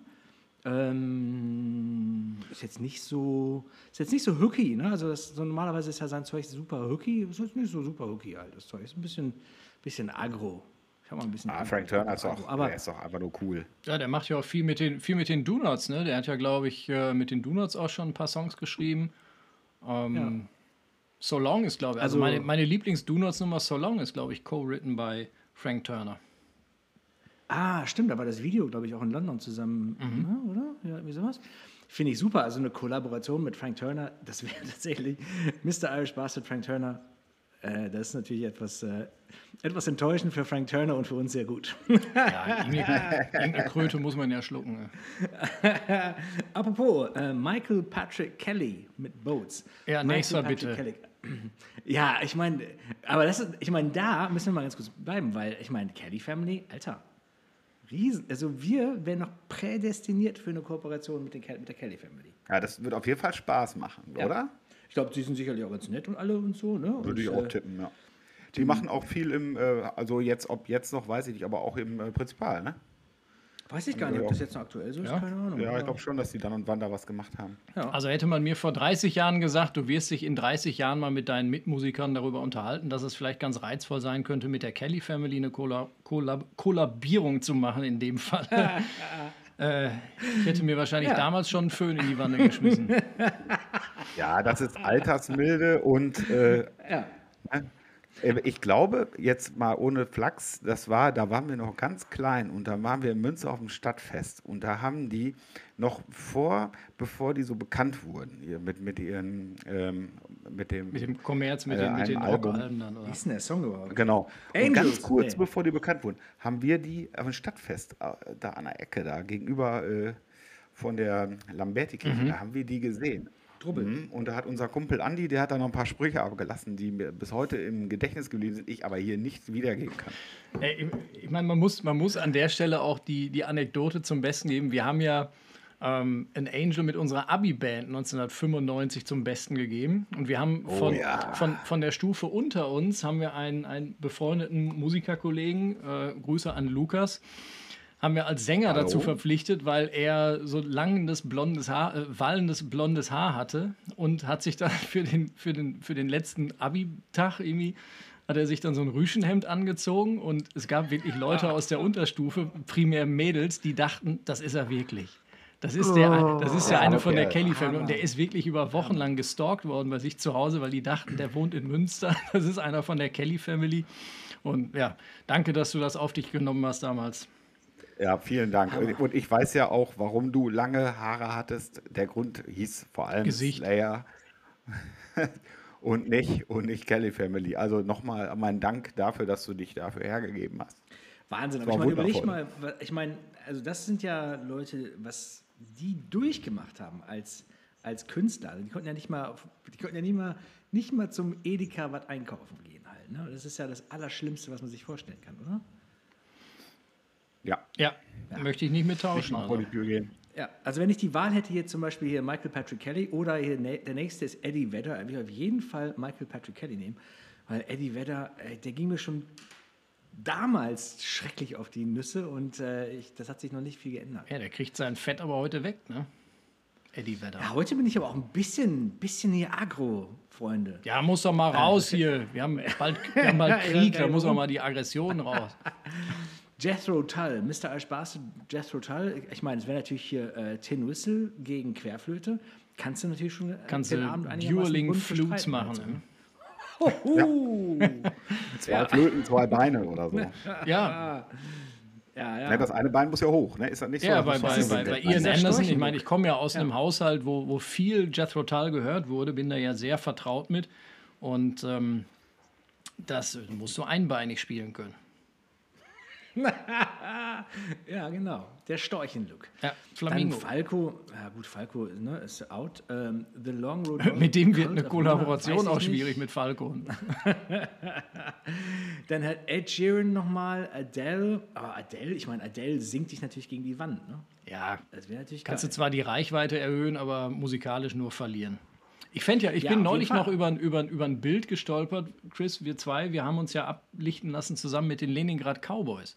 Ähm, ist jetzt nicht so, ist jetzt nicht so hooky, ne? Also das, so normalerweise ist ja sein Zeug super hooky, ist jetzt nicht so super hooky halt, das Zeug ist ein bisschen, bisschen agro. Kann man ein bisschen. Ah, Frank Turner ist auch, aber der ist doch einfach nur cool. Ja, der macht ja auch viel mit den, viel mit den Donuts, ne? Der hat ja, glaube ich, äh, mit den Donuts auch schon ein paar Songs geschrieben. Ähm, So Long ist, glaube ich, also, Also- meine, meine Lieblings-Donuts-Nummer So Long ist, glaube ich, co-written bei Frank Turner. Ah, stimmt, da war das Video, glaube ich, auch in London zusammen, ne, oder? Ja, irgendwie sowas. Finde ich super. Also eine Kollaboration mit Frank Turner, das wäre tatsächlich Mr. Irish Bastard Frank Turner. Äh, das ist natürlich etwas, äh, etwas enttäuschend für Frank Turner und für uns sehr gut. Ja, irgendeine, Kröte muss man ja schlucken. ne? Apropos, äh, Michael Patrick Kelly mit Boats. Ja, Michael nächster Patrick bitte. Kelly. Ja, ich meine, aber das ist, ich meine, da müssen wir mal ganz kurz bleiben, weil ich meine, Kelly Family, Alter, riesen, also wir wären noch prädestiniert für eine Kooperation mit, den, mit der Kelly Family. Ja, das wird auf jeden Fall Spaß machen, Ja. oder? Ich glaube, die sind sicherlich auch ganz nett und alle und so, ne? Würde und, ich auch äh, tippen, ja. Die machen auch viel im, äh, also jetzt, ob jetzt noch, weiß ich nicht, aber auch im äh, Prinzipal, ne? Weiß ich gar nicht, ob das jetzt noch aktuell so ist, Ja. keine Ahnung. Ja, ich glaube schon, dass die dann und wann da was gemacht haben. Also hätte man mir vor 30 Jahren gesagt, du wirst dich in 30 Jahren mal mit deinen Mitmusikern darüber unterhalten, dass es vielleicht ganz reizvoll sein könnte, mit der Kelly Family eine Kolla Kollab Kollabierung zu machen in dem Fall. äh, ich hätte mir wahrscheinlich Ja. damals schon einen Föhn in die Wanne geschmissen. Ja, das ist altersmilde und äh, Ja. Äh, ich glaube, jetzt mal ohne Flachs, das war, da waren wir noch ganz klein und da waren wir in Münster auf dem Stadtfest und da haben die noch vor, bevor die so bekannt wurden, hier mit, mit ihren, ähm, mit dem, Mit dem Kommerz, mit Äh, den, mit den Album. Dann. Oder? Wie ist denn der Song überhaupt? Genau. Und Angels, ganz kurz nee. bevor die bekannt wurden, haben wir die auf dem Stadtfest äh, da an der Ecke, da gegenüber äh, von der Lamberti-Kirche, da haben wir die gesehen. Trubbel. Mhm. Und da hat unser Kumpel Andi, der hat da noch ein paar Sprüche abgelassen, die mir bis heute im Gedächtnis geblieben sind, ich aber hier nicht wiedergeben kann. Ey, ich- ich meine, man muss, man muss an der Stelle auch die, die Anekdote zum Besten geben. Wir haben ja ähm, ein Angel mit unserer Abi-Band 1995 zum Besten gegeben. Und wir haben von, ja. von, von der Stufe unter uns haben wir einen, einen befreundeten Musikerkollegen, äh, Grüße an Lukas, haben wir als Sänger Hallo. dazu verpflichtet, weil er so langes blondes Haar, äh, wallendes blondes Haar hatte und hat sich dann für den, für den, für den letzten Abi-Tag irgendwie hat er sich dann so ein Rüschenhemd angezogen und es gab wirklich Leute aus der Unterstufe, primär Mädels, die dachten, das ist er wirklich. Das ist der, das ist der eine von der okay. Kelly Family und der ist wirklich über Wochen lang gestalkt worden bei sich zu Hause, weil die dachten, der wohnt in Münster. Das ist einer von der Kelly Family. Und ja, danke, dass du das auf dich genommen hast damals. Ja, vielen Dank. Und ich weiß ja auch, warum du lange Haare hattest. Der Grund hieß vor allem Gesicht. Slayer und nicht, und nicht Kelly Family. Also nochmal mein Dank dafür, dass du dich dafür hergegeben hast. Wahnsinn, aber ich meine, überleg mal, ich meine, also das sind ja Leute, was die durchgemacht haben als, als Künstler. Also die konnten ja nicht mal, die konnten ja nicht mal, nicht mal zum Edeka was einkaufen gehen halt. Ne? Das ist ja das Allerschlimmste, was man sich vorstellen kann, oder? Ja. Ja, möchte ich nicht mittauschen. Vor Also. gehen. Ja, also wenn ich die Wahl hätte, hier zum Beispiel hier Michael Patrick Kelly oder hier ne, der nächste ist Eddie Vedder, würde ich auf jeden Fall Michael Patrick Kelly nehmen, weil Eddie Vedder, äh, der ging mir schon damals schrecklich auf die Nüsse und äh, ich, das hat sich noch nicht viel geändert. Ja, der kriegt sein Fett aber heute weg, ne? Eddie Vedder. Ja, heute bin ich aber auch ein bisschen, bisschen hier agro, Freunde. Ja, muss doch mal raus hier. Wir haben bald, wir haben bald Krieg, da muss doch mal die Aggression raus. Jethro Tull, Mr. Bastard, Jethro Tull. Ich meine, es wäre natürlich hier äh, Tin Whistle gegen Querflöte. Kannst du natürlich schon äh, Kannst den Abend einigermaßen Dueling Flutes machen. also. Huhu. Zwei Flöten, zwei Beine oder so. Ja, Ja, ja. Ne, das eine Bein muss ja hoch, ne? Ist das nicht so? ja bei, bei, bei, bei Ian Anderson, ich meine, ich komme ja aus einem Haushalt, wo, wo viel Jethro Tull gehört wurde, bin da ja sehr vertraut mit. Und ähm, das musst du einbeinig spielen können. ja, genau. Der Storchenlook. Ja, Dann Flamingo. Falco, ja gut, Falco ne, ist out. Ähm, The Long Road Mit dem wird eine Luna, Kollaboration auch nicht. schwierig mit Falco. Dann hat Ed Sheeran nochmal, Adele. Aber Adele, ich meine, Adele singt dich natürlich gegen die Wand. Ne? Ja, Das wäre natürlich kannst du geil. zwar die Reichweite erhöhen, aber musikalisch nur verlieren. Ich fände ja, ich Ja, bin neulich noch über, ein- über, über ein Bild gestolpert, Chris, wir zwei, wir haben uns ja ablichten lassen zusammen mit den Leningrad Cowboys.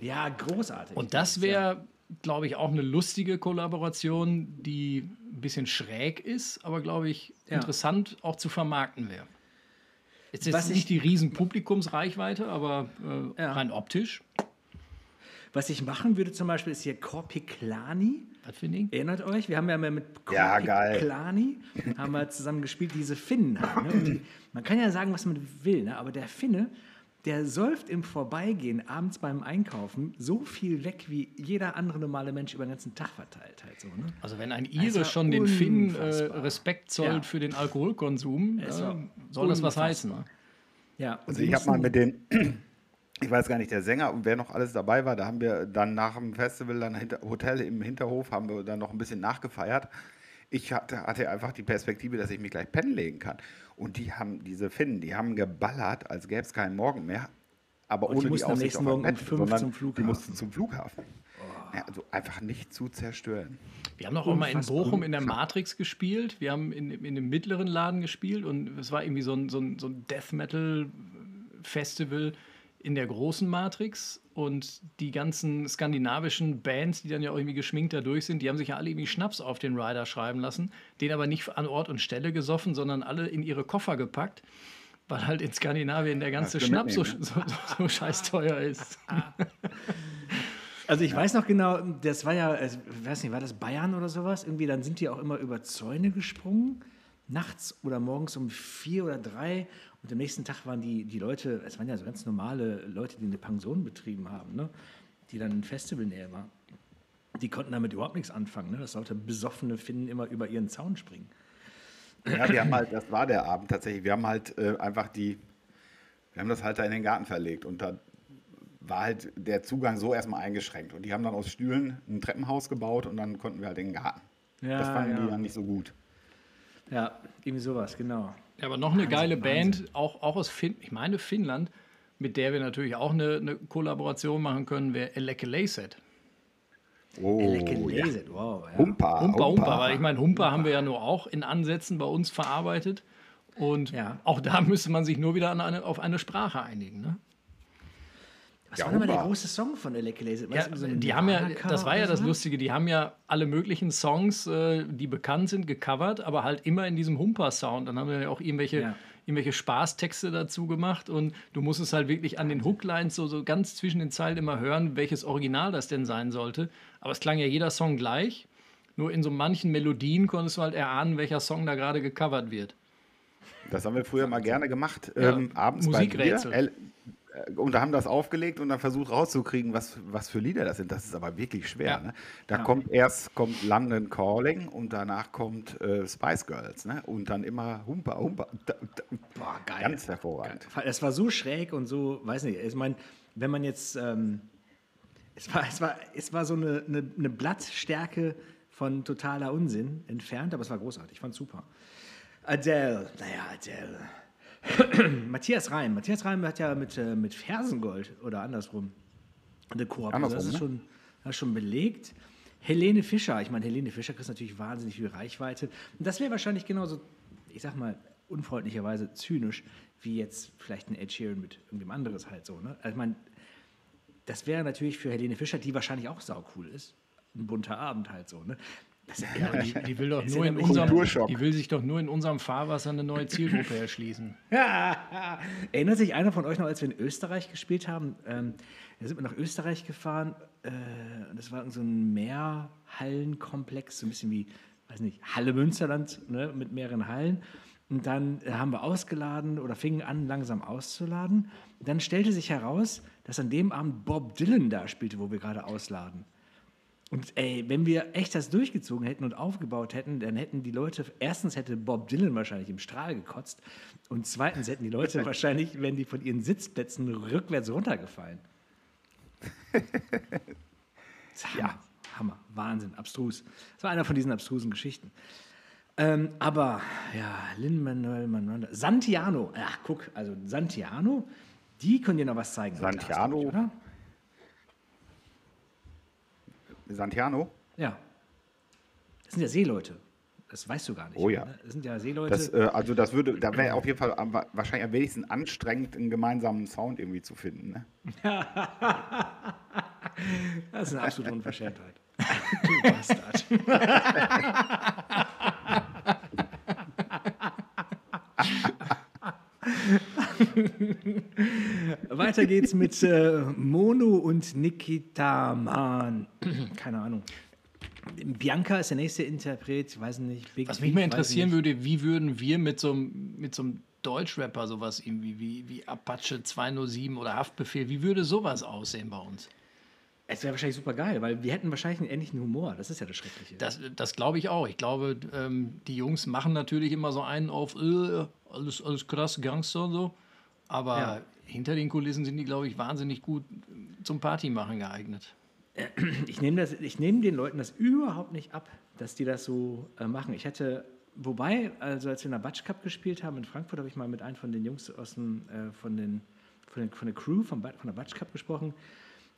Ja, großartig. Und das wäre, glaube ich, auch eine lustige Kollaboration, die ein bisschen schräg ist, aber glaube ich Ja. interessant auch zu vermarkten wäre. Jetzt ist Was ich- nicht die riesen Publikumsreichweite, aber äh, Ja. rein optisch. Was ich machen würde zum Beispiel ist hier Korpiklani. Was für ein Ding? Erinnert euch? Wir haben ja mal mit Ja. Korpiklani haben wir zusammen gespielt, diese Finnen. Halt, ne? Die, man kann ja sagen, was man will, ne? aber der Finne, der säuft im Vorbeigehen abends beim Einkaufen so viel weg, wie jeder andere normale Mensch über den ganzen Tag verteilt. Halt so, ne? Also wenn ein Ire war schon den Finnen äh. Respekt zollt Ja. für den Alkoholkonsum, äh, soll das was heißen? Ne? Ja, und Also ich habe mal mit den, ich weiß gar nicht, der Sänger und wer noch alles dabei war, da haben wir dann nach dem Festival, dann hinter, Hotel im Hinterhof, haben wir dann noch ein bisschen nachgefeiert. Ich hatte, hatte einfach die Perspektive, dass ich mich gleich pennen legen kann. Und die haben, diese Finnen, die haben geballert, als gäbe es keinen Morgen mehr. Aber Und die ohne die mussten am nächsten Morgen um Bett, fünf sondern zum Die Flughafen. mussten zum Flughafen. Ja, also einfach nicht zu zerstören. Wir haben auch mal in. Bochum in der Matrix gespielt. Wir haben in, in dem mittleren Laden gespielt und es war irgendwie so ein, so ein, so ein Death Metal Festival in der großen Matrix und die ganzen skandinavischen Bands, die dann ja auch irgendwie geschminkt da durch sind, die haben sich ja alle irgendwie Schnaps auf den Rider schreiben lassen, den aber nicht an Ort und Stelle gesoffen, sondern alle in ihre Koffer gepackt, weil halt in Skandinavien der ganze Schnaps so, mitnehmen, so, so, so scheiß teuer ist. Also ich weiß noch genau, das war ja, ich weiß nicht, war das Bayern oder sowas? Irgendwie, dann sind die auch immer über Zäune gesprungen, nachts oder morgens um vier oder drei. Und am nächsten Tag waren die, die Leute, es waren ja so ganz normale Leute, die eine Pension betrieben haben, ne? die dann in Festivalnähe war. Die konnten damit überhaupt nichts anfangen, ne? dass lauter besoffene Finnen immer über ihren Zaun springen. Ja, wir haben halt, das war der Abend tatsächlich. Wir haben halt äh, einfach die, wir haben das halt da in den Garten verlegt und da war halt der Zugang so erstmal eingeschränkt. Und die haben dann aus Stühlen ein Treppenhaus gebaut und dann konnten wir halt in den Garten. Ja, das fanden ja. die dann nicht so gut. Ja, irgendwie sowas, genau. Ja, aber noch eine geile Wahnsinn. Band, auch, auch aus Finn, ich meine Finnland, mit der wir natürlich auch eine, eine Kollaboration machen können, wäre Elekeleyset. Oh, Lecker ja. Wow. Ja. Humpa, Humpa, Humpa, weil ich meine, Humpa haben wir ja nur auch in Ansätzen bei uns verarbeitet. Und Ja. auch da müsste man sich nur wieder an eine, auf eine Sprache einigen. Ne? Was Ja, war mal der große Song von Electric Laser? Ja, die haben ja, das war ja das Lustige, die haben ja alle möglichen Songs, äh, die bekannt sind, gecovert, aber halt immer in diesem Humper-Sound. Dann haben wir ja auch irgendwelche, Ja. irgendwelche Spaßtexte dazu gemacht und du musstest halt wirklich an den Hooklines so, so ganz zwischen den Zeilen immer hören, welches Original das denn sein sollte. Aber es klang ja jeder Song gleich. Nur in so manchen Melodien konntest du halt erahnen, welcher Song da gerade gecovert wird. Das haben wir früher mal gerne gemacht, Ja, ähm, abends Musikrätsel. bei Bier. Äh, Und da haben das aufgelegt und dann versucht rauszukriegen, was, was für Lieder das sind. Das ist aber wirklich schwer. Ja. Ne? Da kommt erst kommt London Calling und danach kommt äh, Spice Girls. Ne? Und dann immer Humpa, Humpa. Boah, geil. Ganz hervorragend. Es war so schräg und so, weiß nicht, ich meine, wenn man jetzt, ähm, es, war, es, war, es war so eine, eine, eine Blattstärke von totaler Unsinn entfernt, aber es war großartig, ich fand super. Adele, naja, Adele. Matthias Reim, Matthias Reim hat ja mit, äh, mit Fersengold oder andersrum eine Koop, also das Andersrum, ist ne? schon, das ist schon belegt. Helene Fischer, ich meine, Helene Fischer kriegt natürlich wahnsinnig viel Reichweite. Und das wäre wahrscheinlich genauso, ich sag mal, unfreundlicherweise zynisch, wie jetzt vielleicht ein Ed Sheeran mit irgendwem anderes halt so. Ne? Also ich meine, das wäre natürlich für Helene Fischer, die wahrscheinlich auch saucool ist, ein bunter Abend halt so. Ne? Ja, Die, die will doch nur ja in unserem, die will sich doch nur in unserem Fahrwasser eine neue Zielgruppe erschließen. Erinnert sich einer von euch noch, als wir in Österreich gespielt haben? Ähm, da sind wir nach Österreich gefahren. Äh, und das war so ein Mehrhallenkomplex, so ein bisschen wie, weiß nicht, Halle Münsterland ne, mit mehreren Hallen. Und dann äh, haben wir ausgeladen oder fingen an, langsam auszuladen. Und dann stellte sich heraus, dass an dem Abend Bob Dylan da spielte, wo wir gerade ausladen. Und ey, wenn wir echt das durchgezogen hätten und aufgebaut hätten, dann hätten die Leute, erstens hätte Bob Dylan wahrscheinlich im Strahl gekotzt und zweitens hätten die Leute wahrscheinlich, wenn die von ihren Sitzplätzen rückwärts runtergefallen. Das ist Hammer, Hammer, Wahnsinn, abstrus. Das war einer von diesen abstrusen Geschichten. Ähm, aber ja, Lin-Manuel Miranda, Santiano, ach guck, also Santiano, die können dir noch was zeigen. Santiano? oder? Santiano? Ja. Das sind ja Seeleute. Das weißt du gar nicht. Oh ja. ne? Das sind ja Seeleute. Das, äh, also das würde, da wäre auf jeden Fall am, wahrscheinlich am wenigsten anstrengend, einen gemeinsamen Sound irgendwie zu finden. Ne? das ist eine absolute Unverschämtheit. du Bastard. Weiter geht's mit äh, Mono und Nikita Man. Keine Ahnung. Bianca ist der nächste Interpret, ich weiß nicht. Big Was mich mal interessieren würde, wie würden wir mit so einem, mit so einem Deutschrapper sowas irgendwie wie, wie Apache 207 oder Haftbefehl, wie würde sowas aussehen bei uns? Es wäre wahrscheinlich super geil, weil wir hätten wahrscheinlich einen ähnlichen Humor. Das ist ja das Schreckliche. Das, das glaube ich auch. Ich glaube, ähm, die Jungs machen natürlich immer so einen auf äh, alles, alles krass, Gangster und so. Aber Ja. hinter den Kulissen sind die, glaube ich, wahnsinnig gut zum Partymachen geeignet. Ich nehme das- ich nehme den Leuten das überhaupt nicht ab, dass die das so äh, machen. Ich hätte, wobei, also als wir in der Batsch Cup gespielt haben in Frankfurt, habe ich mal mit einem von den Jungs aus dem, äh, von, den, von, den, von der Crew vom, von der Batsch Cup gesprochen.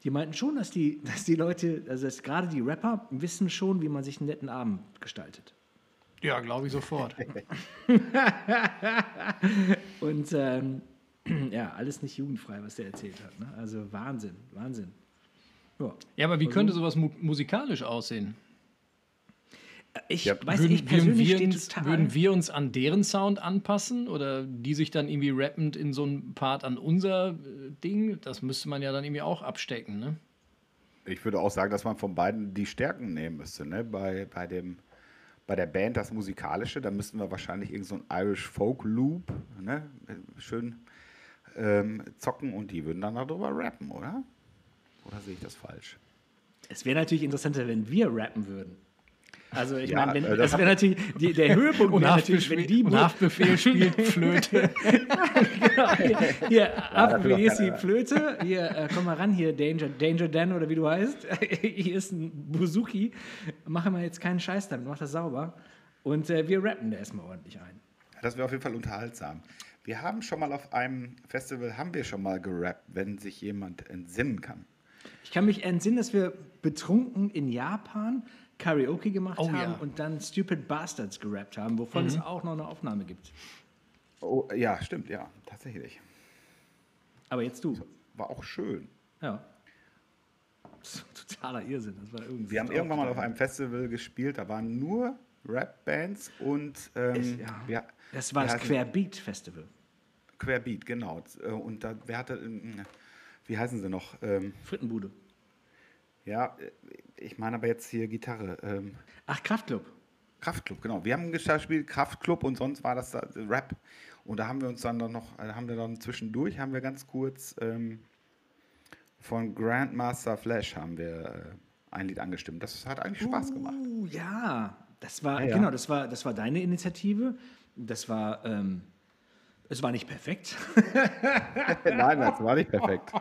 Die meinten schon, dass die, dass die Leute, also dass gerade die Rapper wissen schon, wie man sich einen netten Abend gestaltet. Ja, glaube ich sofort. Und ähm, ja, alles nicht jugendfrei, was der erzählt hat. Ne? Also Wahnsinn, Wahnsinn. Ja. Ja, aber wie könnte sowas mu musikalisch aussehen? Ich Ja, weiß, würden, ich würden, persönlich wir stehe uns, total. würden wir uns an deren Sound anpassen oder die sich dann irgendwie rappend in so einem Part an unser äh, Ding? Das müsste man ja dann irgendwie auch abstecken, ne? Ich würde auch sagen, dass man von beiden die Stärken nehmen müsste. Ne? Bei, bei, dem, bei der Band das Musikalische, da müssten wir wahrscheinlich irgendeinen so einen Irish Folk Loop ne? schön ähm, zocken und die würden dann darüber rappen, oder? Oder sehe ich das falsch? Es wäre natürlich interessanter, wenn wir rappen würden. Also ich Ja, meine, wenn, äh, das das wäre natürlich die, der Höhepunkt wäre natürlich, wenn Haftbefehl, die und Haftbefehl spielt Flöte. genau, hier, hier doch hier ist die. Flöte, hier, äh, komm mal ran, hier Danger, Danger Dan oder wie du heißt, hier ist ein Buzuki, machen wir jetzt keinen Scheiß damit, mach das sauber und äh, wir rappen da erstmal ordentlich ein. Das wäre auf jeden Fall unterhaltsam. Wir haben schon mal auf einem Festival, haben wir schon mal gerappt, wenn sich jemand entsinnen kann. Ich kann mich entsinnen, dass wir betrunken in Japan Karaoke gemacht Oh haben ja. und dann Stupid Bastards gerappt haben, wovon es auch noch eine Aufnahme gibt. Oh, ja, stimmt, ja, tatsächlich. Aber jetzt du. War auch schön. Ja. Das ist totaler Irrsinn. Das war irgendwie Wir haben irgendwann mal auf einem Festival gespielt, da waren nur Rap-Bands und ähm, Es- ja. wir, Das war das hatten- Querbeat Festival. Querbeat, genau. Äh, Und da, wer hatte, ähm, wie heißen sie noch? Ähm, Frittenbude. ja, äh, ich meine aber jetzt hier Gitarre. Ähm, Ach, Kraftclub. Kraftclub, genau. Wir haben gespielt Kraftclub und sonst war das da, äh, Rap. Und da haben wir uns dann noch, äh, haben wir dann zwischendurch, haben wir ganz kurz ähm, von Grandmaster Flash haben wir äh, ein Lied angestimmt. Das hat eigentlich Spaß gemacht. Uh, ja. Das war, Ja, ja. genau, das war, das war deine Initiative. Das war, ähm, es war nicht perfekt. Nein, das war nicht perfekt.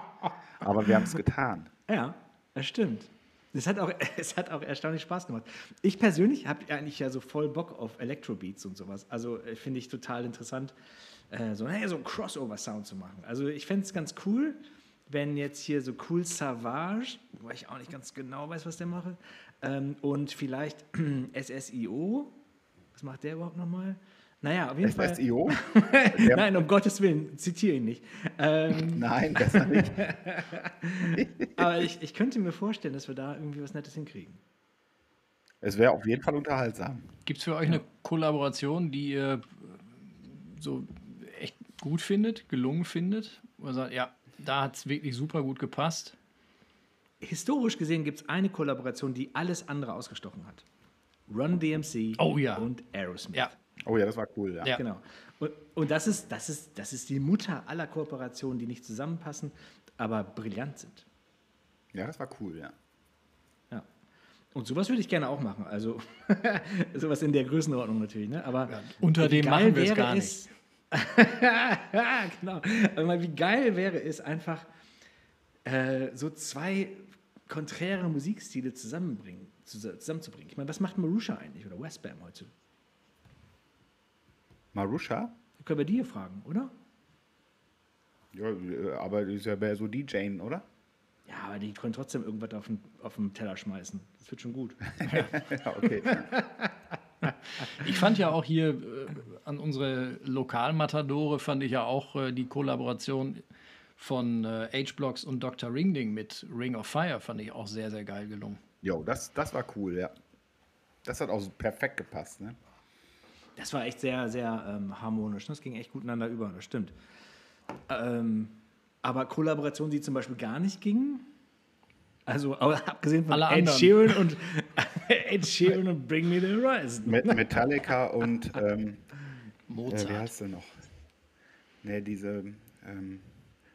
Aber wir haben es getan. ja, das stimmt. Es hat, auch, es hat auch erstaunlich Spaß gemacht. Ich persönlich habe eigentlich ja so voll Bock auf Electrobeats und sowas. Also äh, finde ich total interessant, äh, so, hey, so einen Crossover-Sound zu machen. Also ich fände es ganz cool, wenn jetzt hier so Cool Savage, wo ich auch nicht ganz genau weiß, was der mache, ähm, und vielleicht SSIO, was macht der überhaupt nochmal? Naja, auf jeden Fall. SSIO? Der- Nein, um Gottes Willen, zitiere ihn nicht. Ähm, Nein, besser nicht. aber ich, ich könnte mir vorstellen, dass wir da irgendwie was Nettes hinkriegen. Es wäre auf jeden Fall unterhaltsam. Gibt es für euch eine Kollaboration, die ihr äh, so echt gut findet, gelungen findet? Oder sagt, ja, da hat es wirklich super gut gepasst. Historisch gesehen gibt es eine Kollaboration, die alles andere ausgestochen hat. Run DMC Oh ja. und Aerosmith. Ja, Oh ja, das war cool, ja. Ja. Genau. Und, und das, ist, das, ist, das ist die Mutter aller Kooperationen, die nicht zusammenpassen, aber brillant sind. Ja, das war cool, ja. Ja. Und sowas würde ich gerne auch machen. Also sowas in der Größenordnung natürlich. Ne? Aber unter wie dem geil machen wir es gar es- ja, genau. Aber mal, wie geil wäre es einfach, äh, so zwei konträre Musikstile zusammenbringen, zus- zusammenzubringen. Ich meine, was macht Marusha eigentlich oder Westbam heute? Marusha? Können wir die hier fragen, oder? Ja, aber die ist ja mehr so DJing, oder? Ja, aber die können trotzdem irgendwas auf den, auf den Teller schmeißen. Das wird schon gut. ja, okay. Ich fand ja auch hier äh, an unsere Lokalmatadore fand ich ja auch äh, die Kollaboration von äh, H-Blocks und Dr. Ringding mit Ring of Fire fand ich auch sehr, sehr geil gelungen. Jo, das, das war cool, ja. Das hat auch perfekt gepasst, ne? Das war echt sehr, sehr ähm, harmonisch. Das ging echt gut ineinander über, das stimmt. Ähm, aber Kollaborationen, die zum Beispiel gar nicht gingen. Also abgesehen von Alle Ed anderen. Sheeran und Ed Sheeran und Bring Me the Horizon. Met Metallica und ähm, äh, wie Mozart. heißt sie noch? Ne, diese ähm,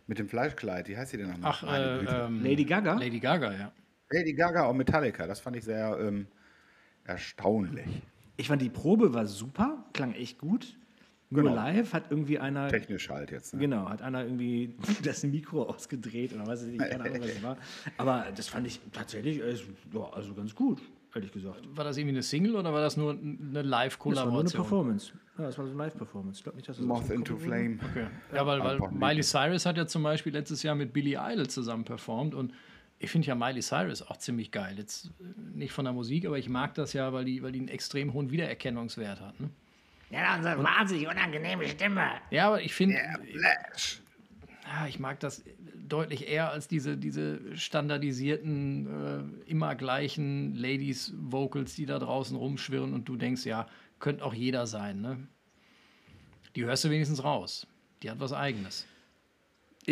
mit dem Fleischkleid, wie heißt sie denn nochmal? Ach, äh, ähm, Lady Gaga? Lady Gaga, ja. Lady Gaga und Metallica, das fand ich sehr ähm, erstaunlich. Ich fand die Probe war super, klang echt gut. Nur Genau. live hat irgendwie einer. Technisch halt jetzt. Ne? Genau, hat einer irgendwie das Mikro ausgedreht oder weiß ich nicht, keine Ahnung, was es war. Aber das fand ich tatsächlich äh, ja, also ganz gut, ehrlich gesagt. War das irgendwie eine Single oder war das nur eine Das war nur eine Live-Kollaboration? Performance. Ja, das war so eine Live-Performance. Ich glaube nicht, dass das Moth into Flame. Okay. Ja, weil, weil Miley Cyrus hat ja zum Beispiel letztes Jahr mit Billy Idol zusammen performt und ich finde ja Miley Cyrus auch ziemlich geil. Jetzt äh, nicht von der Musik, aber ich mag das ja, weil die, weil die einen extrem hohen Wiedererkennungswert hat. Ne? Ja, unsere wahnsinnig unangenehme Stimme. Ja, aber ich finde, Yeah, ja, ich mag das deutlich eher als diese, diese standardisierten, äh, immer gleichen Ladies-Vocals, die da draußen rumschwirren und du denkst, ja, könnte auch jeder sein. Ne? Die hörst du wenigstens raus. Die hat was Eigenes.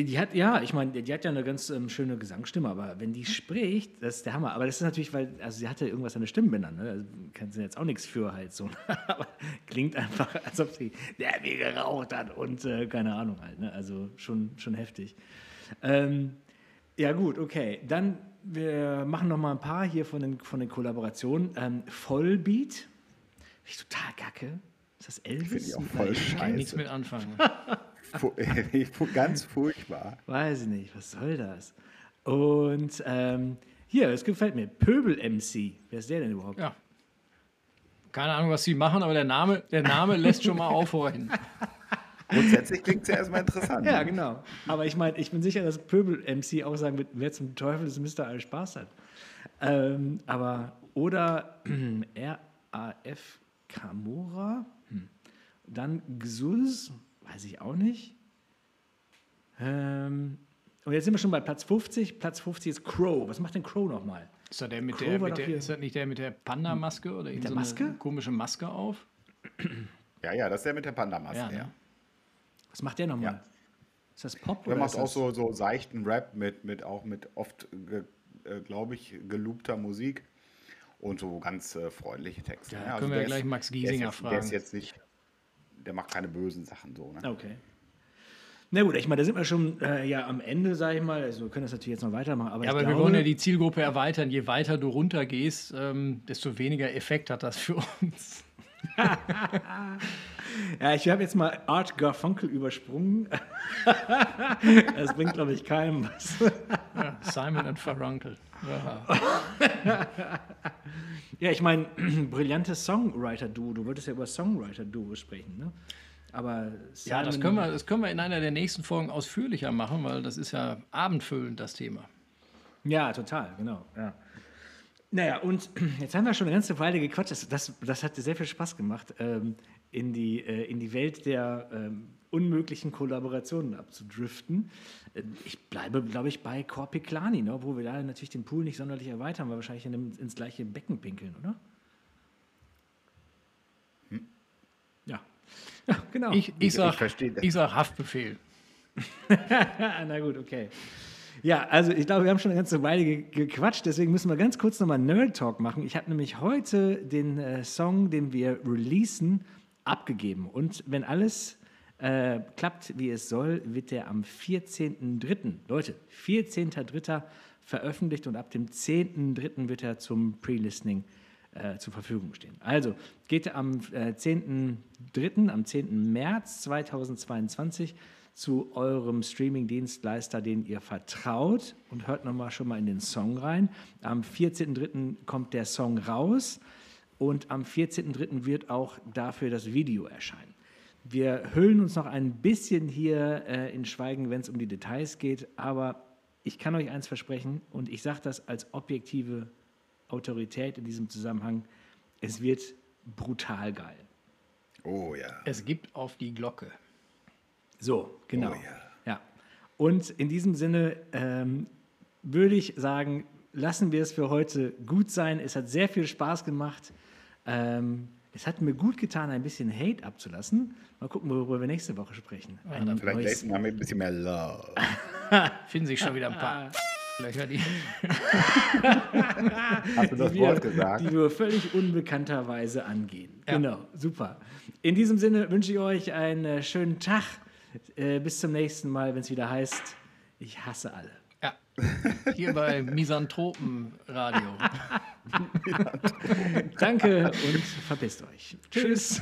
Die hat, ja, ich meine, die hat ja eine ganz ähm, schöne Gesangsstimme, aber wenn die spricht, das ist der Hammer. Aber das ist natürlich, weil, also sie hatte irgendwas an den Stimmbändern, ne? Also kann sie jetzt auch nichts für halt so. aber klingt einfach, als ob sie der wie geraucht hat und äh, keine Ahnung halt, ne? Also schon, schon heftig. Ähm, ja, gut, okay. Dann, wir machen noch mal ein paar hier von den, von den Kollaborationen. Ähm, Vollbeat. Finde ich total kacke. Ist das Elvis? Finde ich auch voll Kann ich nichts scheiße. mit anfangen. Ganz furchtbar. Weiß ich nicht, was soll das? Und ähm, hier, es gefällt mir. Pöbel-MC. Wer ist der denn überhaupt? Ja. Keine Ahnung, was sie machen, aber der Name, der Name lässt schon mal aufhorchen. Grundsätzlich klingt es ja erstmal interessant. Ja, genau. Aber ich meine, ich bin sicher, dass Pöbel-MC auch sagen wird, wer zum Teufel ist Mr. All Spaß hat. Ähm, aber, oder RAF Camora, hm. dann Xus, weiß ich auch nicht. Ähm, und jetzt sind wir schon bei Platz 50. Platz 50 ist Crow. Was macht denn Crow nochmal? Ist das, der mit Crow der, mit der, ist das nicht der mit der Panda-Maske oder der so Maske? eine komische Maske auf? ja, ja, das ist der mit der Panda-Maske. Ja, Ja, ne? Was macht der nochmal? Ja. Ist das Pop? Der oder macht ist auch das- so, so seichten Rap mit, mit auch mit oft, äh, glaube ich, geloopter Musik und so ganz äh, freundliche Texte. Ja, ne? können wir der ja gleich ist- Max der ist Giesinger jetzt, Der fragen. ist jetzt nicht, der macht keine bösen Sachen so. Ne? Okay. Na gut, ich meine, da sind wir schon äh, ja am Ende, sage ich mal. Also wir können das natürlich jetzt noch weitermachen. Aber, Ja, aber glaube, wir wollen ja die Zielgruppe erweitern. Je weiter du runtergehst, ähm, desto weniger Effekt hat das für uns. Ja, ich habe jetzt mal Art Garfunkel übersprungen. das bringt, glaube ich, keinem was. Ja, Simon und Farunkel. Ja. Ich meine, brillantes Songwriter-Duo. Du wolltest ja über Songwriter-Duo sprechen, ne? Aber ja, das Simon- können, wir, das können wir in einer der nächsten Folgen ausführlicher machen, weil das ist ja abendfüllend, das Thema. Ja, total, genau. Ja. Naja, und jetzt haben wir schon eine ganze Weile gequatscht. Das, das, das hat sehr viel Spaß gemacht, ähm, in, die, äh, in die Welt der ähm, unmöglichen Kollaborationen abzudriften. Äh, ich bleibe, glaube ich, bei Corpiclani, ne? wo wir da natürlich den Pool nicht sonderlich erweitern, weil wir wahrscheinlich in dem, ins gleiche Becken pinkeln, oder? Ja. ja, genau. Ich, ich, sag, ich verstehe das. ich sag Haftbefehl. Na gut, okay. Ja, also ich glaube, wir haben schon eine ganze Weile ge gequatscht, deswegen müssen wir ganz kurz nochmal Nerd Talk machen. Ich habe nämlich heute den äh, Song, den wir releasen, abgegeben. Und wenn alles äh, klappt, wie es soll, wird der am 14.03., Leute, 14.03. veröffentlicht und ab dem 10.03. wird er zum Pre-Listening äh, zur Verfügung stehen. Also geht am äh, 10.03., am 10. März 2022 zu eurem Streaming-Dienstleister, den ihr vertraut und hört nochmal schon mal in den Song rein. Am 14.03. kommt der Song raus und am 14.03. wird auch dafür das Video erscheinen. Wir hüllen uns noch ein bisschen hier äh, in Schweigen, wenn es um die Details geht, aber ich kann euch eins versprechen und ich sage das als objektive Autorität in diesem Zusammenhang, es wird brutal geil. Oh ja. Es gibt auf die Glocke. So, genau. Oh ja. ja. Und in diesem Sinne ähm, würde ich sagen, lassen wir es für heute gut sein. Es hat sehr viel Spaß gemacht. Ähm, Es hat mir gut getan, ein bisschen Hate abzulassen. Mal gucken, worüber wir nächste Woche sprechen. Ein Vielleicht neues- nächsten Mal mit ein bisschen mehr Love. Finden sich schon wieder ein paar Löcher, die. Hast du das die Wort wir, gesagt? Die wir völlig unbekannterweise angehen. Ja. Genau, super. In diesem Sinne wünsche ich euch einen äh, schönen Tag. Äh, bis zum nächsten Mal, wenn es wieder heißt, ich hasse alle. Hier bei Misanthropen-Radio. Danke und verpisst euch. Tschüss.